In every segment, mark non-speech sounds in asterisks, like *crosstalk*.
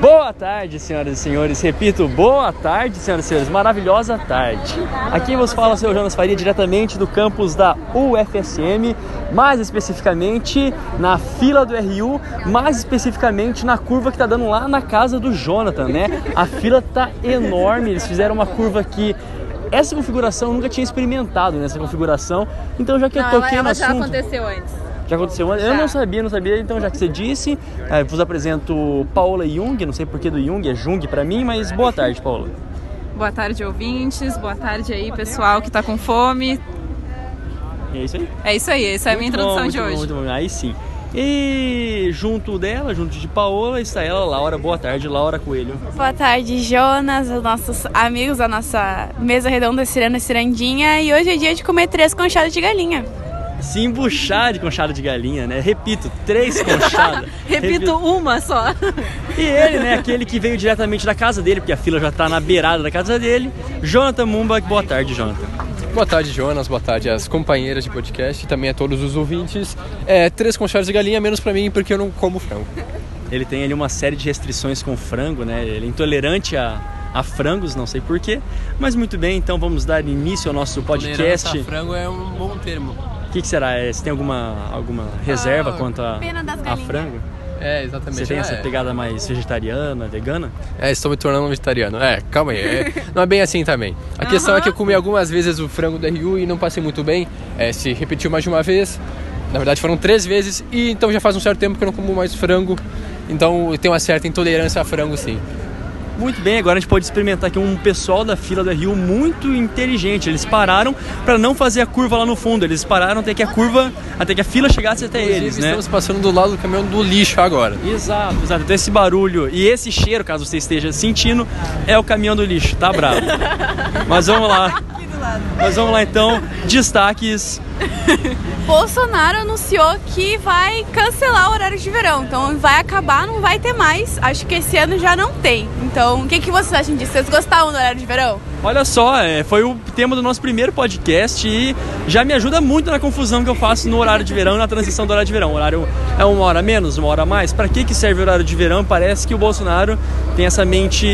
Boa tarde, senhoras e senhores. Repito, boa tarde, senhoras e senhores. Maravilhosa tarde. Aqui vos fala o seu Jonas Faria, diretamente do campus da UFSM, mais especificamente na fila do RU, mais especificamente na curva que tá dando lá na casa do Jonathan, né? A fila tá enorme, eles fizeram uma curva aqui essa configuração eu nunca tinha experimentado nessa configuração, então já que Não, eu toquei ela, ela no já assunto, aconteceu antes. Já aconteceu antes? Eu não sabia, não sabia, então já que você disse, eh, vos apresento Paola Jung, não sei porquê do Jung, é Jung pra mim, mas boa tarde, Paola. Boa tarde, ouvintes. Boa tarde aí, pessoal que tá com fome. E é isso aí? É isso aí, essa é a minha bom, introdução muito de bom, hoje. muito bom. Aí sim. E junto dela, junto de Paola, está ela, Laura. Boa tarde, Laura Coelho. Boa tarde, Jonas, os nossos amigos da nossa mesa redonda Ciranda e Cirandinha. E hoje é dia de comer três conchadas de galinha. Se embuchar de conchada de galinha, né? Repito, três conchadas. *laughs* Repito uma só. E ele, né? Aquele que veio diretamente da casa dele, porque a fila já tá na beirada da casa dele. Jonathan Mumba, boa tarde, Jonathan. Boa tarde, Jonas. Boa tarde às companheiras de podcast e também a todos os ouvintes. É, três conchadas de galinha, menos pra mim, porque eu não como frango. Ele tem ali uma série de restrições com frango, né? Ele é intolerante a, a frangos, não sei porquê. Mas muito bem, então vamos dar início ao nosso podcast. Tolerância a frango é um bom termo. O que, que será? É, Você tem alguma, alguma reserva Ah, quanto a, pena das a frango? É, exatamente. Você tem Ah, essa é. pegada mais vegetariana, vegana? É, estou me tornando um vegetariano. É, calma aí. é, *laughs* não é bem assim também. A questão é que eu comi algumas vezes o frango do RU e não passei muito bem. É, se repetiu mais de uma vez. Na verdade foram três vezes e então já faz um certo tempo que eu não como mais frango. Então eu tenho uma certa intolerância a frango sim. Muito bem, agora a gente pode experimentar aqui um pessoal da fila da Rio muito inteligente. Eles pararam para não fazer a curva lá no fundo. Eles pararam até que a curva, até que a fila chegasse até Inclusive, eles, né? estamos passando do lado do caminhão do lixo agora. Exato, exato. Então esse barulho e esse cheiro, caso você esteja sentindo, é o caminhão do lixo, tá bravo. *laughs* Mas vamos lá. Mas vamos lá então, destaques. *laughs* Bolsonaro anunciou que vai cancelar o horário de verão. Então vai acabar, não vai ter mais. Acho que esse ano já não tem. Então o que, que vocês acham disso? Vocês gostavam do horário de verão? Olha só, é, foi o tema do nosso primeiro podcast e já me ajuda muito na confusão que eu faço no horário de verão na transição do horário de verão. O horário é uma hora menos, uma hora a mais? Para que, que serve o horário de verão? Parece que o Bolsonaro tem essa mente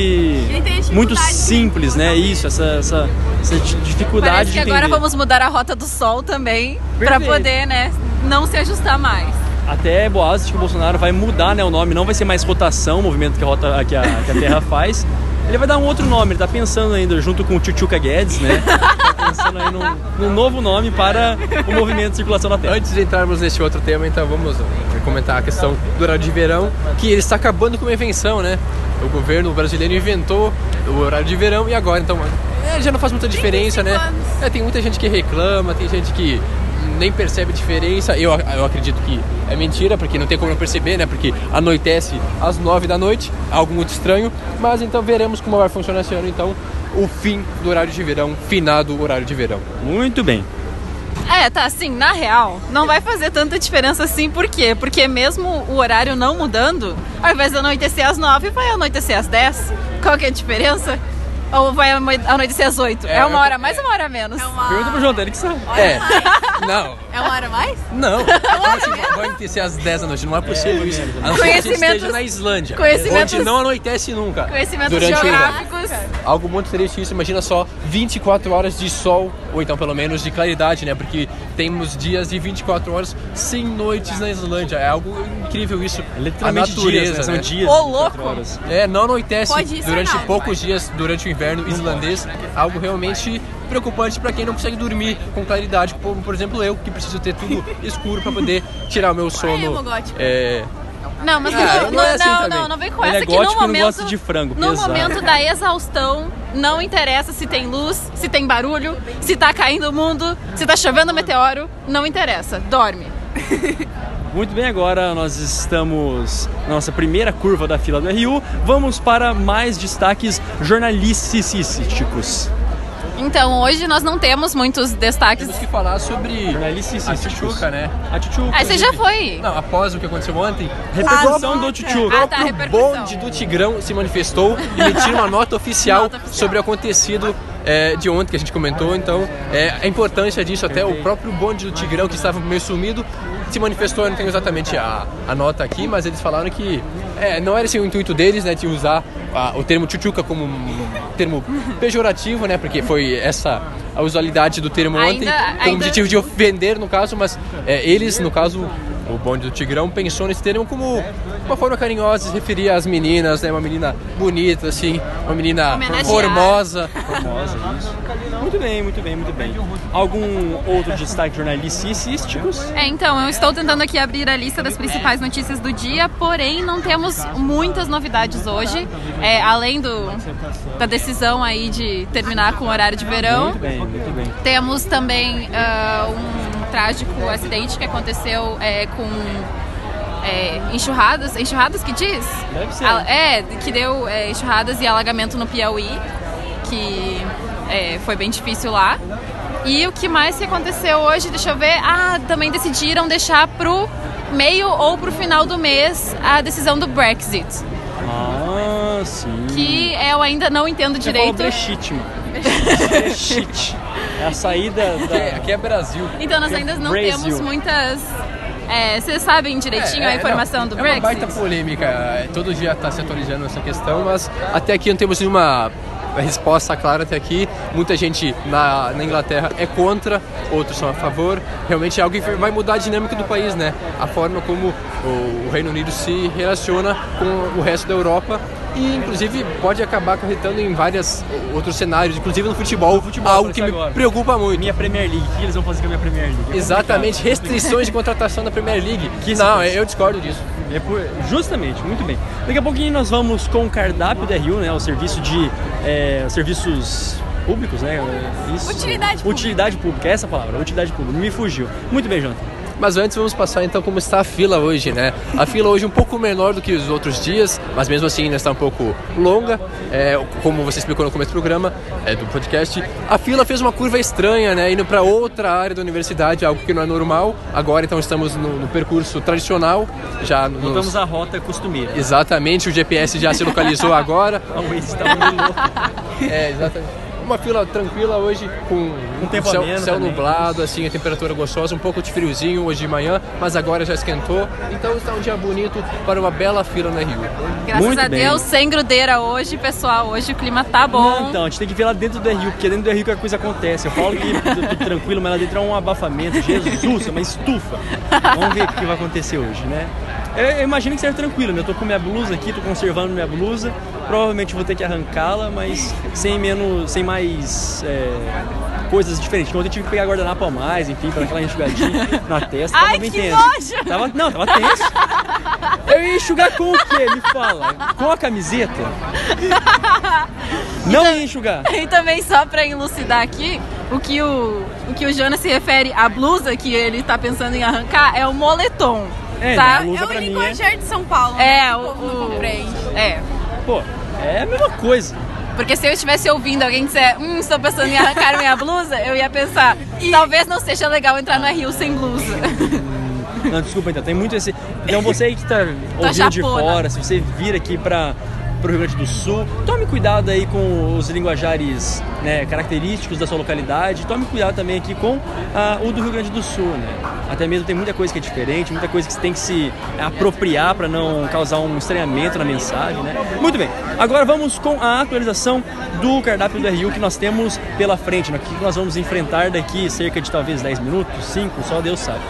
tem muito simples, né? Isso, essa, essa, essa di- dificuldade Parece que agora vamos mudar a rota do sol também, Perfeito. poder, né, não se ajustar mais. Até boas de que o Bolsonaro vai mudar né, o nome, não vai ser mais rotação, o movimento que a, rota, que a, que a Terra *laughs* faz. Ele vai dar um outro nome, ele tá pensando ainda, junto com o Tchutchuca Guedes, né? *laughs* Tá pensando aí num, num novo nome para o movimento de circulação da Terra. Antes de entrarmos nesse outro tema, então vamos comentar a questão do horário de verão, que ele está acabando com uma invenção, né? O governo brasileiro inventou o horário de verão e agora, então, é, já não faz muita diferença, né? 25 anos. É, tem muita gente que reclama, tem gente que nem percebe diferença. Eu, eu acredito que é mentira, porque não tem como não perceber, né? Porque anoitece às nove da noite, algo muito estranho. Mas então veremos como vai funcionar esse ano, então, o fim do horário de verão, finado horário de verão. Muito bem. É, tá assim, na real, não vai fazer tanta diferença assim, por quê? Porque mesmo o horário não mudando, ao invés de anoitecer às 9, vai anoitecer às 10. Qual que é a diferença? Ou vai ano- anoitecer às 8? É, É, uma hora a mais ou uma hora a menos? Pergunta pro João, ele que sabe. É, *laughs* não, É uma hora a mais? Não, como assim, vai anoitecer às 10 da noite, não é possível isso. A não ser que a gente Conhecimentos- esteja na Islândia, conhecimentos- onde não anoitece nunca. Conhecimentos durante o geográficos. Algo muito triste isso, imagina só 24 horas de sol, ou então pelo menos de claridade, né? Porque temos dias de 24 horas sem noites na Islândia. É algo incrível isso. Literalmente a natureza, dias, né? São né? dias. Ô, 24 louco! horas. É, não anoitece ser durante poucos dias durante o inverno islandês. Algo realmente preocupante para quem não consegue dormir com claridade, como por exemplo eu, que preciso ter tudo escuro para poder tirar o meu sono. É, Não, mas Ah, não, não não, é assim não, não, não vem com Ele essa é que no momento, gosta de frango, no pesado. momento da *laughs* exaustão, não interessa se tem luz, se tem barulho, se tá caindo o mundo, se tá chovendo meteoro, não interessa, dorme. Muito bem, agora nós estamos na nossa primeira curva da fila do RU. Vamos para mais destaques jornalísticos. Então, hoje nós não temos muitos destaques. temos que falar sobre a Tchutchuca, né? A Tchutchuca. Ah, você já foi. Não, após o que aconteceu ontem, Repercussão do Tchutchuca. Ah, tá, o bonde do Tigrão se manifestou e emitiu uma nota *laughs* oficial Nota oficial. sobre o acontecido é, de ontem que a gente comentou. Então, é, a importância disso, até o próprio bonde do Tigrão, que estava meio sumido, se manifestou. Eu não tenho exatamente a, a nota aqui, mas eles falaram que é, não era esse o intuito deles, né, de usar o termo tchutchuca como um termo pejorativo, né, porque foi essa a usualidade do termo Ainda- ontem, com o objetivo de ofender, no caso, mas é, eles, no caso, o bonde do Tigrão pensou nesse termo como uma forma carinhosa de se referir às meninas, né, uma menina bonita, assim, uma menina formosa. Formosa, isso. Muito bem, muito bem, muito bem. Algum outro destaque jornalísticos? É, então, eu estou tentando aqui abrir a lista das principais notícias do dia, porém não temos muitas novidades hoje, é, além do, da decisão aí de terminar com o horário de verão. Muito bem, muito bem. Temos também ah, um trágico acidente que aconteceu é, com é, enxurradas, enxurradas que diz? Deve ser. É, que deu é, enxurradas e alagamento no Piauí, que é, foi bem difícil lá. E o que mais que aconteceu hoje, deixa eu ver, ah, também decidiram deixar pro meio ou pro final do mês a decisão do Brexit, Ah, sim. que eu ainda não entendo Você falou direito. Brexit, mano. *laughs* Brexit. É a saída Aqui é, da... aqui é Brasil. Então nós ainda não Brasil. temos muitas. é, vocês sabem direitinho É, a é, informação não, do é Brexit? uma baita polêmica. é, Todo dia está se atualizando essa questão, mas até aqui não temos nenhuma resposta clara até aqui. Muita gente na, na Inglaterra é contra, outros são a favor. Realmente é algo que vai mudar a dinâmica do país, né? A forma como o, o Reino Unido se relaciona com o resto da Europa. E, inclusive, pode acabar acarretando em vários outros cenários, inclusive no futebol, futebol, algo que me agora. preocupa muito. Minha Premier League. O que eles vão fazer com a minha Premier League? É Exatamente, restrições de contratação da Premier League. *laughs* Que não, eu discordo disso. É por- justamente, muito bem. Daqui a pouquinho nós vamos com o cardápio da Rio, né? O serviço de é, os serviços públicos, né? Isso. Utilidade pública. Utilidade pública, é essa palavra, utilidade pública. Me fugiu. Muito bem, Jonathan. Mas antes vamos passar então como está a fila hoje, né? A fila hoje é um pouco menor do que os outros dias, mas mesmo assim ainda está um pouco longa. É, como você explicou no começo do programa, é, do podcast, a fila fez uma curva estranha, né? Indo para outra área da universidade, algo que não é normal. Agora então estamos no, no percurso tradicional, já nos... Voltamos à rota costumeira. Exatamente, o GPS já se localizou agora. *laughs* O Waze estava meio louco. É, exatamente. Uma fila tranquila hoje, com Um tempo céu, céu também. nublado, assim, a temperatura gostosa, um pouco de friozinho hoje de manhã, mas agora já esquentou. Então está um dia bonito para uma bela fila na Rio. Graças Muito a bem. Deus, sem grudeira hoje, pessoal. Hoje o clima tá Não, bom. então, a gente tem que ver lá dentro do RU, porque dentro do RU que a coisa acontece. Eu falo que tô tranquilo, mas lá dentro é um abafamento. Jesus, é uma estufa. Vamos ver o que vai acontecer hoje, né? Eu, imagino que seja tranquilo, né? Eu tô com minha blusa aqui, tô conservando minha blusa. Provavelmente vou ter que arrancá-la, mas sem menos, sem mais é, coisas diferentes. Ontem eu tive que pegar guardanapo a mais, enfim, para aquela enxugadinha *laughs* na testa. Ai, tava bem que tenso. nojo! Tava, não, tava tenso. Eu ia enxugar com o quê? Me fala. Com a camiseta? Não ia enxugar. E também só pra elucidar aqui, o que o, o que o Jonas se refere à blusa que ele tá pensando em arrancar é o moletom. É, tá? não, blusa É o pra mim é- de São Paulo. É, né? o, o- compreende. É. Pô, é a mesma coisa. Porque se eu estivesse ouvindo alguém dizer, hum, estou pensando em arrancar minha blusa, eu ia pensar, talvez não seja legal entrar no Rio sem blusa. Não, desculpa então, tem muito esse. Então você aí que tá ouvindo de fora, se você vir aqui para o Rio Grande do Sul, tome cuidado aí com os linguajares né, característicos da sua localidade, tome cuidado também aqui com ah, o do Rio Grande do Sul, né? Até mesmo tem muita coisa que é diferente, muita coisa que você tem que se apropriar para não causar um estranhamento na mensagem, né? Muito bem, agora vamos com a atualização do cardápio do RU que nós temos pela frente, né? O que nós vamos enfrentar daqui cerca de talvez 10 minutos, 5, só Deus sabe.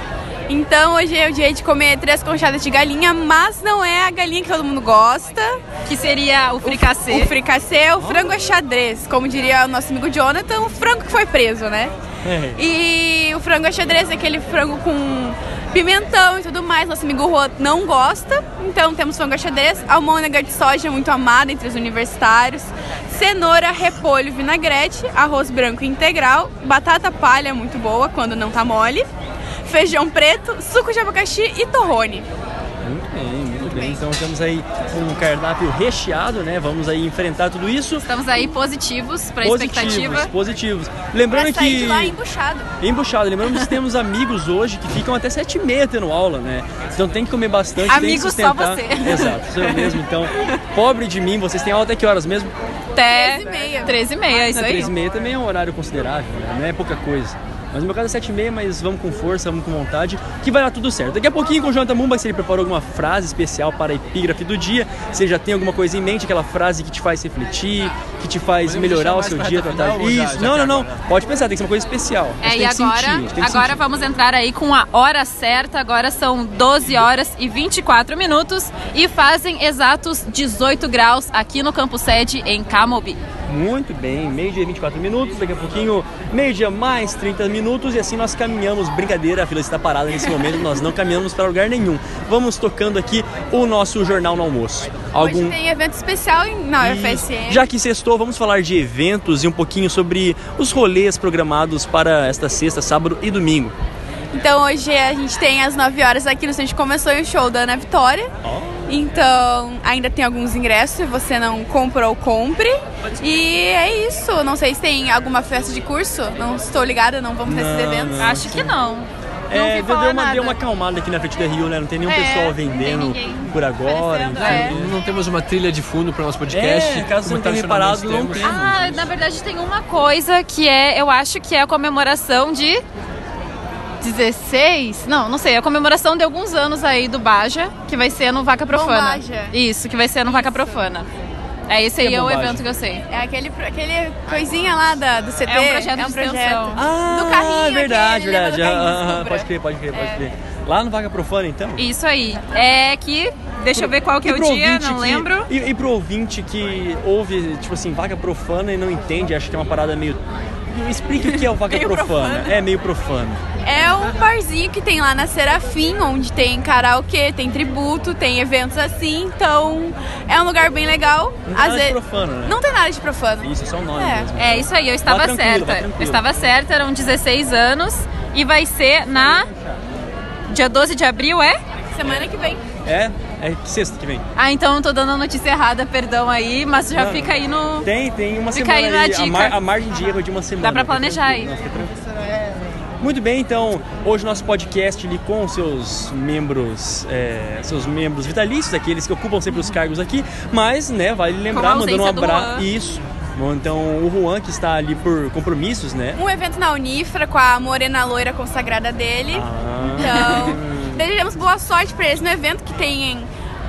Então hoje é o dia de comer três conchadas de galinha, mas não é a galinha que todo mundo gosta. Que seria o fricassê. O fricassê, o frango é xadrez, como diria o nosso amigo Jonathan, o frango que foi preso, né? É. E o frango é xadrez é aquele frango com pimentão e tudo mais. Nosso amigo Rô não gosta, então temos frango a xadrez, almôndega de soja muito amada entre os universitários, cenoura, repolho, vinagrete, arroz branco integral, batata palha muito boa quando não tá mole, feijão preto, suco de abacaxi e torrone. Muito bem, muito bem. Então temos aí um cardápio recheado, né? Vamos aí enfrentar tudo isso. Estamos aí positivos pra Positivos, expectativa. positivos. Lembrando Pra sair que de lá embuchado. embuchado, lembrando que temos *laughs* amigos hoje que ficam até sete e meia tendo aula, né? Então tem que comer bastante, tem que Amigos só sustentar. você. Exato, sou eu *laughs* mesmo. Então, pobre de mim, vocês têm aula até que horas mesmo? até 13h30. 13h30, isso Na aí. 3 e meia também é um horário considerável, né? não é pouca coisa. Mas no meu caso é 7 e meia, mas vamos com força, vamos com vontade, que vai dar tudo certo. Daqui a pouquinho com o Jonathan Mumba, se ele preparou alguma frase especial para a epígrafe do dia, se ele já tem alguma coisa em mente, aquela frase que te faz refletir, que te faz Podemos melhorar o seu dia, final ou já- Isso, já não, não, não. agora? Pode pensar, tem que ser uma coisa especial. É, e agora, sentir, agora vamos entrar aí com a hora certa. Agora são 12 horas e 24 minutos e fazem exatos 18 graus aqui no campo sede em Camobi. Muito bem, meio-dia e 24 minutos, daqui a pouquinho, meio-dia mais 30 minutos e assim nós caminhamos. Brincadeira, a fila está parada nesse momento, nós não caminhamos para lugar nenhum. Vamos tocando aqui o nosso Jornal no Almoço. Hoje tem evento especial na. UFSM. Já que sextou, vamos falar de eventos e um pouquinho sobre os rolês programados para esta sexta, sábado e domingo. Então hoje a gente tem às 9 horas aqui no centro começou o show da Ana Vitória. Então ainda tem alguns ingressos, se você não comprou, compre. E é isso. Não sei se tem alguma festa de curso. Não estou ligada, não vamos nesses Não, eventos. não. Acho que não. Não É, deu uma, nada. deu uma acalmada aqui na frente da Rio, né? Não tem nenhum É, pessoal vendendo por agora. enfim. é. Não temos uma trilha de fundo para o nosso podcast. É, caso não tenha reparado, não temos. tem. Ah, na verdade tem uma coisa que é, eu acho que é a comemoração de 16? Não, não sei, é a comemoração de alguns anos aí do Baja, que vai ser no Vaca Profana. Baja. Isso, que vai ser no Vaca Profana. É esse aí é é o evento que eu sei. É aquele, aquele coisinha lá da, do CT. É um projeto de extensão. Ah, Do carrinho verdade, aquele, verdade. Ah, pode crer, pode crer, pode crer. Lá no Vaga Profana, então? Isso aí. É que, deixa eu ver qual que é o pro dia, não que- lembro. E, e pro ouvinte que ouve, tipo assim, vaga profana e não entende, acha que é uma parada meio. Explique o que é o Meio profana. profano. É meio profano. É um barzinho que tem lá na Serafim, onde tem karaokê, tem tributo, tem eventos assim. Então é um lugar bem legal. Não tem nada de profano, né? Não tem nada de profano. Isso, é só o nome É. mesmo. É isso aí, eu estava tranquilo, vá certa. Eu estava certa, eram 16 anos e vai ser na dia 12 de abril, é? Semana que vem. É? É sexta que vem. Ah, então eu tô dando a notícia errada, perdão aí, mas já Não, fica aí no. Tem, tem uma Fica semana aí na aí. A, dica. mar- a margem de erro de uma semana. Dá pra planejar aí. Muito bem, então, hoje nosso podcast ali com seus membros, é, seus membros vitalícios, aqueles que ocupam sempre os cargos aqui, mas, né, vale lembrar, a mandando um abraço. Isso. Bom, Então, o Juan, que está ali por compromissos, né? Um evento na Unifra com a morena loira consagrada dele. Ah. Então, desejamos boa sorte para eles no evento, que tem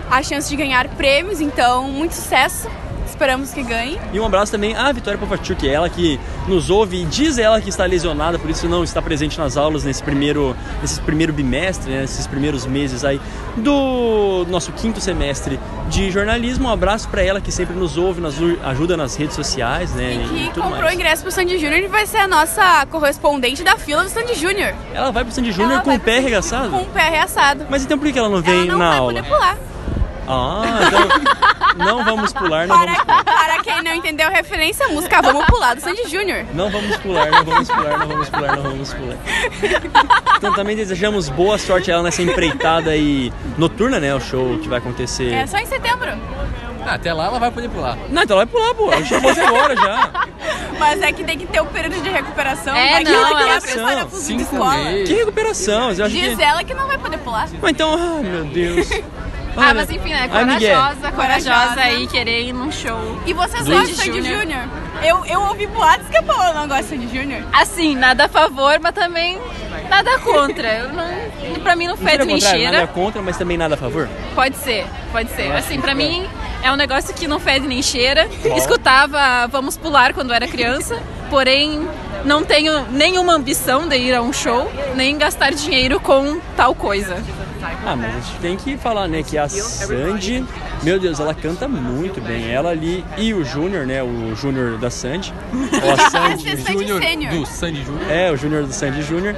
a chance de ganhar prêmios. Então, muito sucesso. Esperamos que ganhe. E um abraço também à Vitória Popachuk, ela que nos ouve e diz ela que está lesionada, por isso não está presente nas aulas nesse primeiro, nesse primeiro bimestre, né, nesses primeiros meses aí do nosso quinto semestre de jornalismo. Um abraço para ela que sempre nos ouve, nos ajuda nas redes sociais, né? E que tudo comprou mais. ingresso pro Sandy Júnior e vai ser a nossa correspondente da fila do Sandy Júnior. Ela vai pro Sandy Júnior Ela com o pé arregaçado? Com o pé arregaçado. Mas então por que ela não Ela vem não na vai aula? poder pular. Ah, então não vamos pular, não vamos pular. Para, para quem não entendeu a referência, a música Vamos Pular do Sandy Júnior. Não vamos pular, não vamos pular, não vamos pular, não vamos pular. Então também desejamos boa sorte a ela nessa empreitada aí noturna, né? O show que vai acontecer. É só em setembro. Ah, até lá ela vai poder pular. Não, então ela vai pular, pô. Ela chamou até agora já. Mas é que tem que ter o período de recuperação. É, que não, prestar pro Cinco escola. meses. Que recuperação? Você Diz que... ela que não vai poder pular. Mas então, ai meu Deus. Ah, mas enfim, né? Corajosa, corajosa Corajosa. aí, querer ir num show. E vocês gostam de Sandy Júnior. Júnior? Eu, eu ouvi boatos que a Paola não gosta de Sandy Júnior. Assim, nada a favor, mas também nada contra. Eu não, pra mim não fede nem contrário, nada cheira. contra, mas também nada a favor? Pode ser, pode ser. acho Assim, que pra mim é um negócio que não fede nem cheira. Escutava Vamos Pular quando era criança, porém não tenho nenhuma ambição de ir a um show, nem gastar dinheiro com tal coisa. Ah, mas a gente tem que falar, né, que a Sandy, meu Deus, ela canta muito bem. Ela ali e o Júnior, né, o Júnior da Sandy. Ou a *laughs* Sandy. Sandy Júnior do Sandy Júnior. É, o Júnior do Sandy Júnior.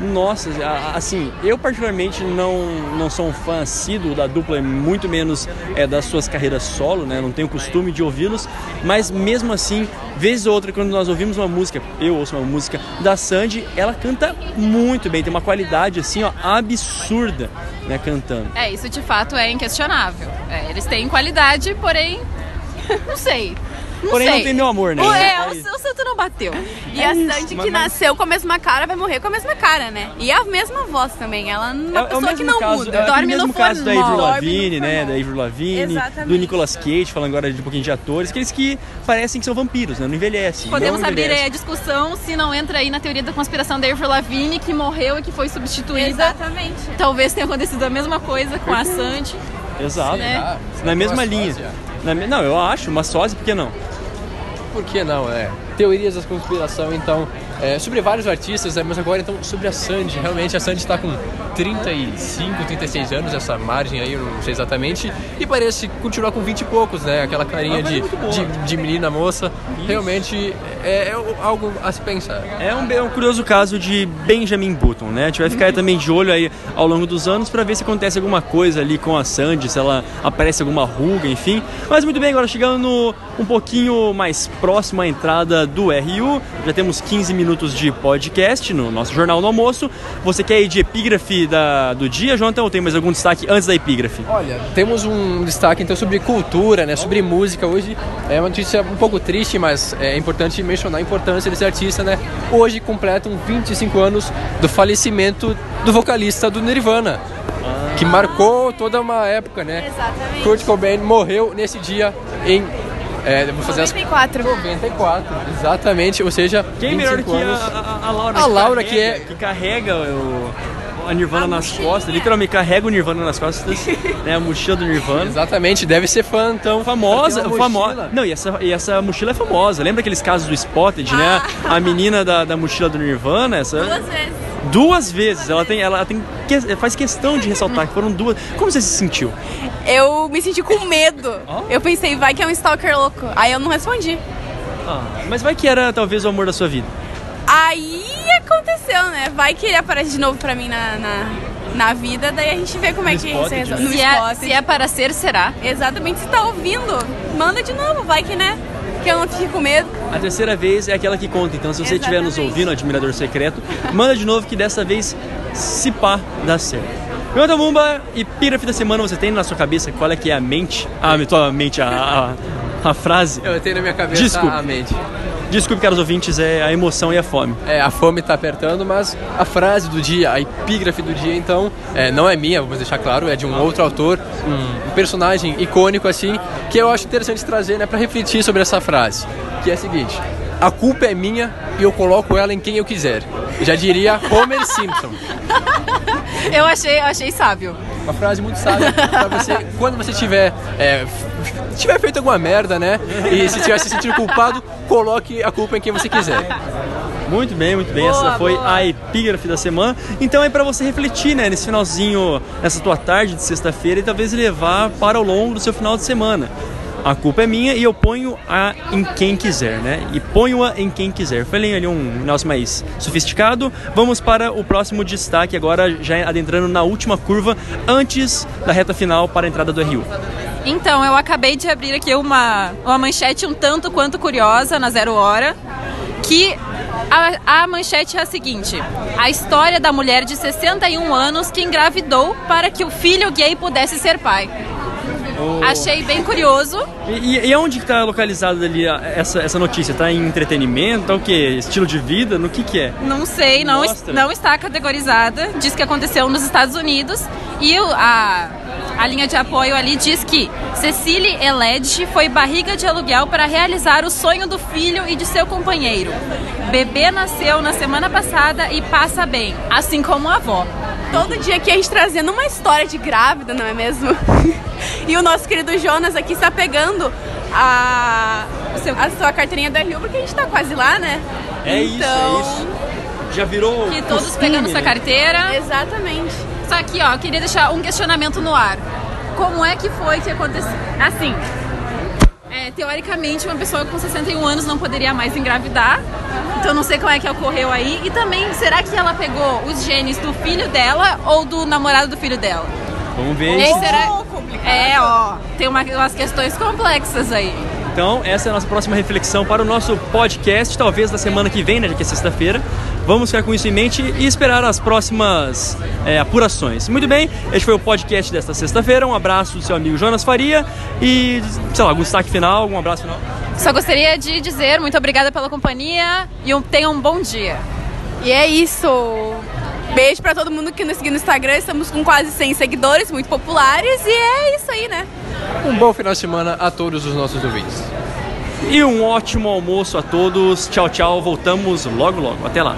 Nossa, assim, eu particularmente não, não sou um fã assíduo da dupla, muito menos é, das suas carreiras solo, né? Não tenho costume de ouvi-los, mas mesmo assim, vez ou outra, quando nós ouvimos uma música, eu ouço uma música da Sandy, ela canta muito bem, tem uma qualidade assim, ó, absurda, né, cantando. É, isso de fato é inquestionável. É, eles têm qualidade, porém, *laughs* não sei. Não Porém, sei. não tem meu amor, né? O, é, É o, santo não bateu. E a Sandy que mas- nasceu com a mesma cara vai morrer com a mesma cara, né? E a mesma voz também. Ela é uma É, é o pessoa mesmo que não caso, muda. é Dorme no mesmo caso da. Avril Lavigne, né? Da Avril Lavigne, Exatamente. do Nicolas Cage, falando agora de um pouquinho de atores, aqueles que parecem que são vampiros, né? Não envelhecem. Podemos não abrir aí envelhecem. a discussão se não entra aí na teoria da conspiração da Avril Lavigne, que morreu e que foi substituída. Exatamente. Talvez tenha acontecido a mesma coisa com a Sandy. Exato. né? Na mesma linha. Na Não, eu acho, uma sósia, por que não? Por que não, né? Teorias da conspiração, então, é, sobre vários artistas, né? mas agora então sobre a Sandy. Realmente a Sandy está com 35, 36 anos, essa margem aí, eu não sei exatamente, e parece continuar com 20 e poucos, né? Aquela carinha é de, de, de menina moça. Realmente é, é algo a se pensar. É um, é um curioso caso de Benjamin Button, né? A gente vai ficar também de olho aí ao longo dos anos para ver se acontece alguma coisa ali com a Sandy, se ela aparece alguma ruga, enfim. Mas muito bem, agora chegando no- um pouquinho mais próximo à entrada do RU, já temos 15 minutos de podcast no nosso Jornal do Almoço. Você quer ir de epígrafe da, do dia, Jonathan, ou tem mais algum destaque antes da epígrafe? Olha, temos um destaque então sobre cultura, né, sobre música. Hoje é uma notícia um pouco triste, mas é importante mencionar a importância desse artista, né? Hoje completam 25 anos do falecimento do vocalista do Nirvana, que marcou toda uma época, né? Exatamente. Kurt Cobain morreu nesse dia em é, vou fazer as 94. 94, exatamente, ou seja, Quem é melhor que 25 anos. a, a, a Laura? A Laura que carrega- é- que carrega o, a Nirvana nas costas, literalmente carrega o Nirvana nas costas, *laughs* né? A mochila do Nirvana. Exatamente, deve ser fã então. Famosa, famosa. Não, e essa, e essa mochila é famosa. Lembra aqueles casos do Spotted, né? A menina da, da mochila do Nirvana, essa. Duas vezes. Duas vezes. Ela tem, ela tem, que- faz questão de ressaltar que foram duas. Como você se sentiu? Eu me senti com medo. Eu pensei, vai que é um stalker louco. Aí eu não respondi. Ah, mas vai que era talvez o amor da sua vida. Aí aconteceu, né? Vai que ele aparece de novo pra mim na, na, na vida, daí a gente vê como é No que Spotted, se resolve. né? Se é, se é para ser, será. Exatamente, se tá ouvindo, manda de novo, vai que né? Que eu não fique com medo. A terceira vez é aquela que conta. Então, se você estiver nos ouvindo, admirador secreto, manda de novo que dessa vez, se pá, dá certo. Jonathan Mumba, epígrafe da semana, você tem na sua cabeça qual é que é a mente? Ah, a tua mente, a, a, a frase. Eu tenho na minha cabeça Desculpe. a mente. Desculpe, caros ouvintes, é a emoção e a fome. É, a fome tá apertando, mas a frase do dia, a epígrafe do dia, então, é, não é minha, vamos deixar claro, é de um outro autor, um, personagem icônico assim, que eu acho interessante trazer, né, para refletir sobre essa frase, que é a seguinte: a culpa é minha e eu coloco ela em quem eu quiser. Já diria Homer Simpson. *laughs* Eu achei, achei sábio. Uma frase muito sábia pra você, quando você tiver, é, tiver feito alguma merda, né? E se tiver se sentindo culpado, coloque a culpa em quem você quiser. Muito bem, muito bem. Boa, Essa foi boa. a epígrafe da semana. Então é pra você refletir, né, nesse finalzinho, nessa tua tarde de sexta-feira e talvez levar para o longo do seu final de semana. A culpa é minha e eu ponho a em quem quiser, né? E ponho-a em quem quiser. Falei ali um negócio mais sofisticado. Vamos para o próximo destaque agora, já adentrando na última curva, antes da reta final para a entrada do RU. Então, eu acabei de abrir aqui uma, uma manchete um tanto quanto curiosa na Zero Hora, que a, a manchete é a seguinte: a história da mulher de 61 anos que engravidou para que o filho gay pudesse ser pai. Achei bem curioso. E, e, e onde que tá localizada ali essa, essa notícia? Tá em entretenimento? Tá o quê? Estilo de vida? No que que é? Não sei, não, Mostra. não está categorizada. Diz que aconteceu nos Estados Unidos. E a, a linha de apoio ali diz que Cecily Eledge foi barriga de aluguel para realizar o sonho do filho e de seu companheiro. Bebê nasceu na semana passada e passa bem, assim como a avó. Todo dia aqui a gente trazendo uma história de grávida, não é mesmo? *laughs* e o nosso querido Jonas aqui está pegando a, seu- a sua carteirinha da Rio, porque a gente tá quase lá, né? É isso, Então, é isso. Já virou. Que todos costume, pegando sua né? carteira. Exatamente. Só que, ó, eu queria deixar um questionamento no ar. Como é que foi que aconteceu? Assim, é, teoricamente, uma pessoa com 61 anos não poderia mais engravidar. Então, não sei como é que ocorreu aí. E também, será que ela pegou os genes do filho dela ou do namorado do filho dela? Vamos ver E aí, isso. será... complicado. É, ó, tem uma- umas questões complexas aí. Então, essa é a nossa próxima reflexão para o nosso podcast, talvez da semana que vem, né, já que é sexta-feira. Vamos ficar com isso em mente e esperar as próximas é, apurações. Muito bem, este foi o podcast desta sexta-feira. Um abraço do seu amigo Jonas Faria e, sei lá, algum destaque final, algum abraço final. Só gostaria de dizer muito obrigada pela companhia e um, tenha um bom dia. E é isso. Beijo pra todo mundo que nos segue no Instagram. Estamos com quase 100 seguidores, muito populares. E é isso aí, né? Um bom final de semana a todos os nossos ouvintes. E um ótimo almoço a todos. Tchau, tchau. Voltamos logo, logo. Até lá.